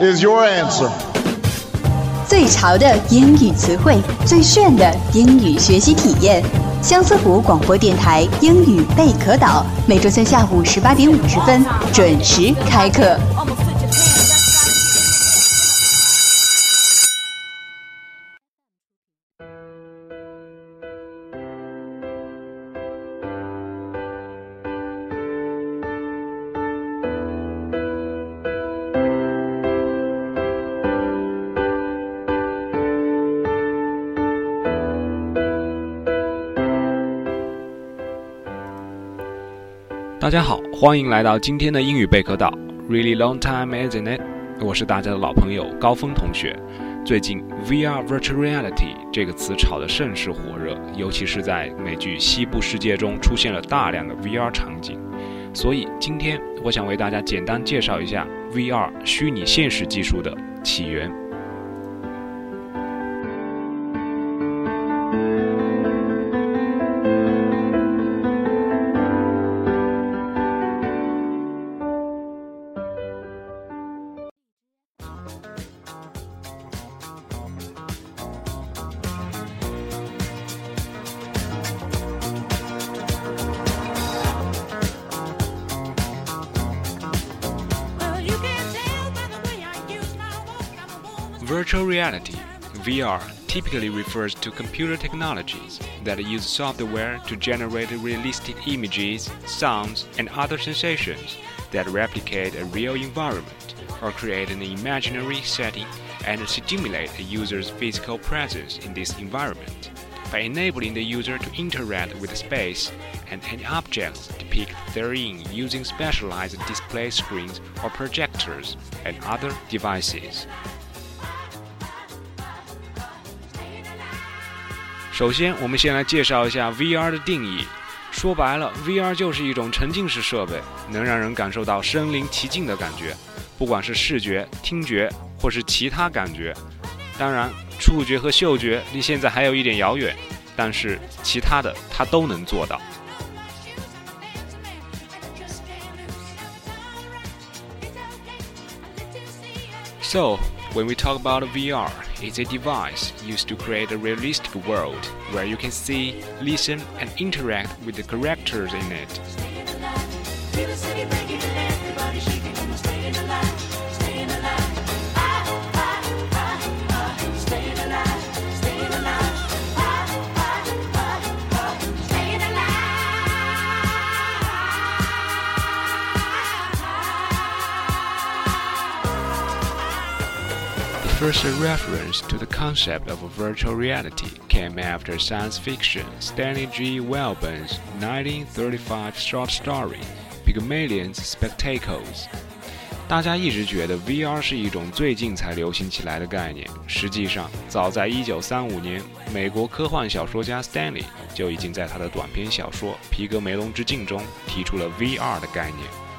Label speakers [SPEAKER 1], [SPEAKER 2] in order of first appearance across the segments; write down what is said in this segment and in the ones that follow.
[SPEAKER 1] Is your answer.
[SPEAKER 2] 最潮的英语词汇，最炫的英语学习体验。相思湖广播电台英语贝壳岛，每周三下午十八点五十分准时开课。
[SPEAKER 3] 大家好，欢迎来到今天的英语贝壳岛。Really long time, isn't it？我是大家的老朋友高峰同学。最近 VR virtual reality 这个词炒得甚是火热，尤其是在美剧《西部世界》中出现了大量的 VR 场景。所以今天我想为大家简单介绍一下 VR 虚拟现实技术的起源。Virtual reality, VR, typically refers to computer technologies that use software to generate realistic images, sounds, and other sensations that replicate a real environment or create an imaginary setting and stimulate a user's physical presence in this environment by enabling the user to interact with space and any objects depicted therein using specialized display screens or projectors and other devices. 首先，我们先来介绍一下 VR 的定义。说白了，VR 就是一种沉浸式设备，能让人感受到身临其境的感觉，不管是视觉、听觉或是其他感觉。当然，触觉和嗅觉离现在还有一点遥远，但是其他的它都能做到。So, when we talk about VR, it's a device used to create a realistic world where you can see, listen, and interact with the characters in it. First reference to the concept of virtual reality came after science fiction Stanley G. Weinbaum's 1935 short story Pygmalion's Spectacles。大家一直觉得 VR 是一种最近才流行起来的概念，实际上早在1935年，美国科幻小说家 Stanley 就已经在他的短篇小说《皮格梅隆之镜》中提出了 VR 的概念。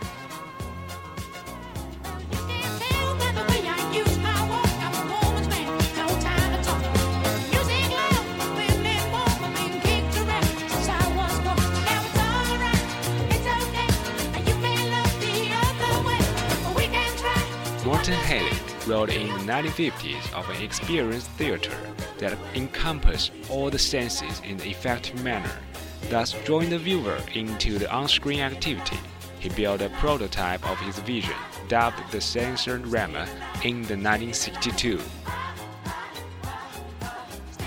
[SPEAKER 3] Morton Heilig wrote in the 1950s of an experienced theater that encompassed all the senses in an effective manner, thus drawing the viewer into the on-screen activity. He built a prototype of his vision, dubbed the Sensorama, in the 1962.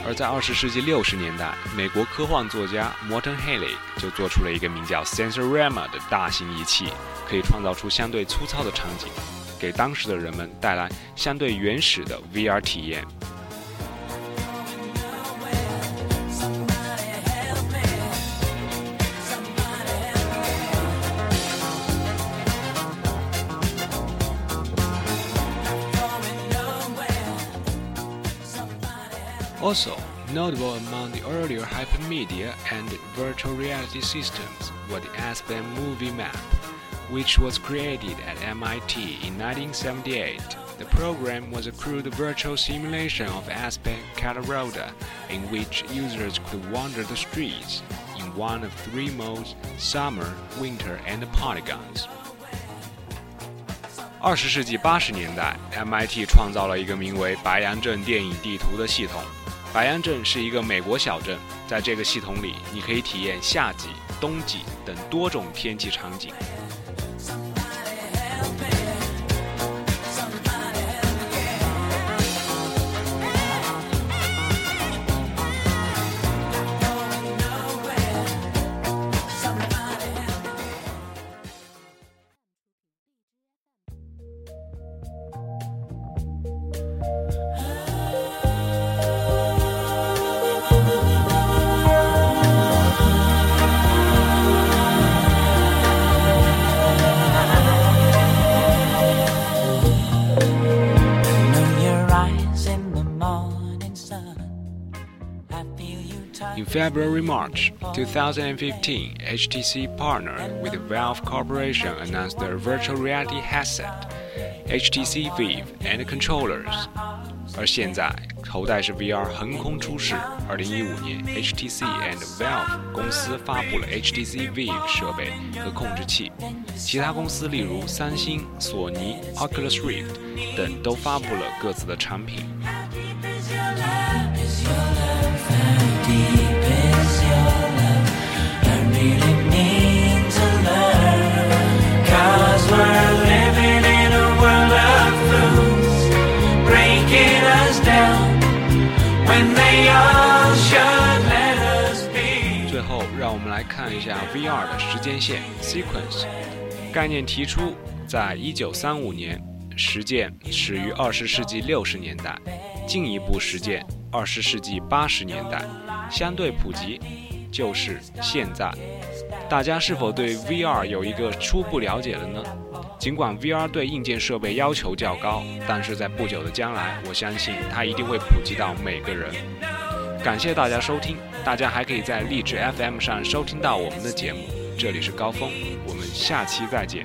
[SPEAKER 3] 而在二十世纪六十年代，美国科幻作家摩登·黑利就做出了一个名叫 Sensorama 的大型仪器，可以创造出相对粗糙的场景。给当时的人们带来相对原始的 VR 体验。Also, notable among the earlier hypermedia and virtual reality systems were the Aspen Movie Map which was created at MIT in 1978. The program was a crude virtual simulation of Aspen, Colorado, in which users could wander the streets in one of three modes summer, winter, and polygons. 二十世纪八十年代，MIT 创造了一个名为“白洋镇电影地图”的系统。白洋镇是一个美国小镇，在这个系统里，你可以体验夏季、冬季等多种天气场景。 In February March 2015, HTC partnered with Valve Corporation announced their virtual reality headset, HTC Vive and controllers. 而现在，头戴式 VR 横空出世。二零一五年，HTC and Valve 公司发布了 HTC Vive 设备和控制器，其他公司例如三星、索尼、Oculus Rift 等都发布了各自的产品。 我们来看一下 VR 的时间线 sequence。概念提出在一九三五年，实践始于二十世纪六十年代，进一步实践二十世纪八十年代，相对普及就是现在。大家是否对 VR 有一个初步了解了呢？尽管 VR 对硬件设备要求较高，但是在不久的将来，我相信它一定会普及到每个人。感谢大家收听，大家还可以在荔枝 FM 上收听到我们的节目。这里是高峰，我们下期再见。